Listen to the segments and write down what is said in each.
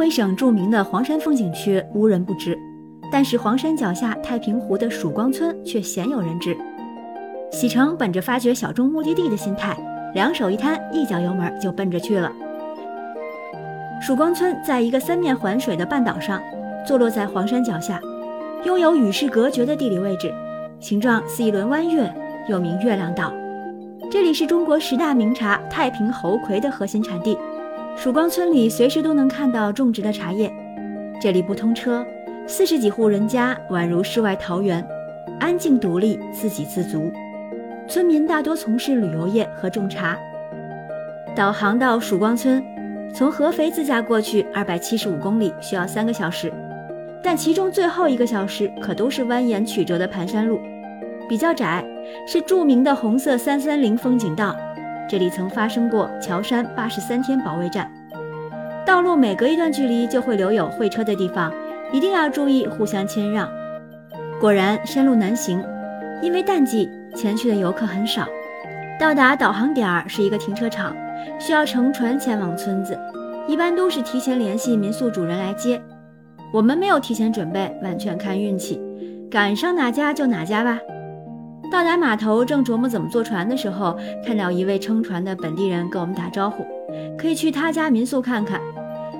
徽省著名的黄山风景区无人不知，但是黄山脚下太平湖的曙光村却鲜有人知。喜成本着发掘小众目的地的心态，两手一摊，一脚油门就奔着去了。曙光村在一个三面环水的半岛上，坐落在黄山脚下，拥有与世隔绝的地理位置，形状似一轮弯月，又名月亮岛。这里是中国十大名茶太平猴魁的核心产地。曙光村里随时都能看到种植的茶叶，这里不通车，四十几户人家宛如世外桃源，安静独立，自给自足。村民大多从事旅游业和种茶。导航到曙光村，从合肥自驾过去二百七十五公里需要三个小时，但其中最后一个小时可都是蜿蜒曲折的盘山路，比较窄，是著名的红色三三零风景道。这里曾发生过乔山八十三天保卫战，道路每隔一段距离就会留有会车的地方，一定要注意互相谦让。果然山路难行，因为淡季前去的游客很少。到达导航点儿是一个停车场，需要乘船前往村子，一般都是提前联系民宿主人来接。我们没有提前准备，完全看运气，赶上哪家就哪家吧。到达码头，正琢磨怎么坐船的时候，看到一位撑船的本地人跟我们打招呼，可以去他家民宿看看，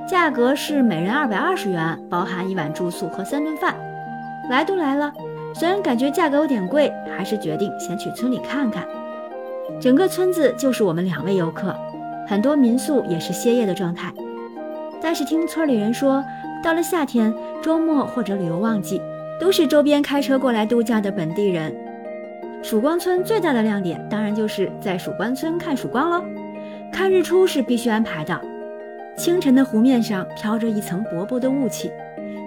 价格是每人二百二十元，包含一晚住宿和三顿饭。来都来了，虽然感觉价格有点贵，还是决定先去村里看看。整个村子就是我们两位游客，很多民宿也是歇业的状态。但是听村里人说，到了夏天、周末或者旅游旺季，都是周边开车过来度假的本地人。曙光村最大的亮点，当然就是在曙光村看曙光喽。看日出是必须安排的。清晨的湖面上飘着一层薄薄的雾气，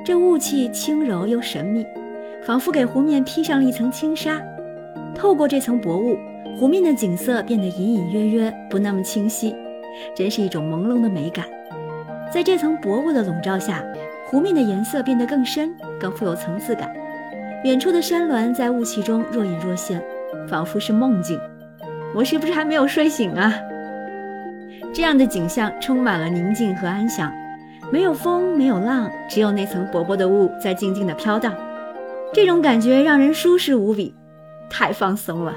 这雾气轻柔又神秘，仿佛给湖面披上了一层轻纱。透过这层薄雾，湖面的景色变得隐隐约约，不那么清晰，真是一种朦胧的美感。在这层薄雾的笼罩下，湖面的颜色变得更深，更富有层次感。远处的山峦在雾气中若隐若现，仿佛是梦境。我是不是还没有睡醒啊？这样的景象充满了宁静和安详，没有风，没有浪，只有那层薄薄的雾在静静的飘荡。这种感觉让人舒适无比，太放松了。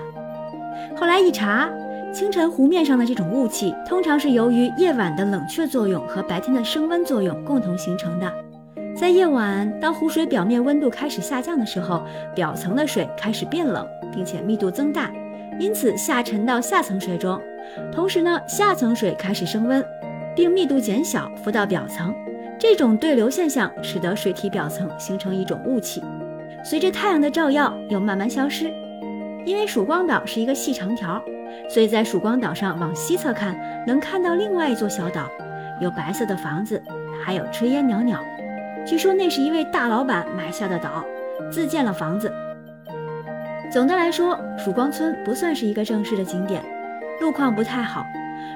后来一查，清晨湖面上的这种雾气，通常是由于夜晚的冷却作用和白天的升温作用共同形成的。在夜晚，当湖水表面温度开始下降的时候，表层的水开始变冷，并且密度增大，因此下沉到下层水中。同时呢，下层水开始升温，并密度减小，浮到表层。这种对流现象使得水体表层形成一种雾气，随着太阳的照耀又慢慢消失。因为曙光岛是一个细长条，所以在曙光岛上往西侧看，能看到另外一座小岛，有白色的房子，还有炊烟袅袅。据说那是一位大老板买下的岛，自建了房子。总的来说，曙光村不算是一个正式的景点，路况不太好。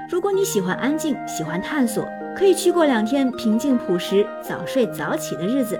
如果你喜欢安静，喜欢探索，可以去过两天平静朴实、早睡早起的日子，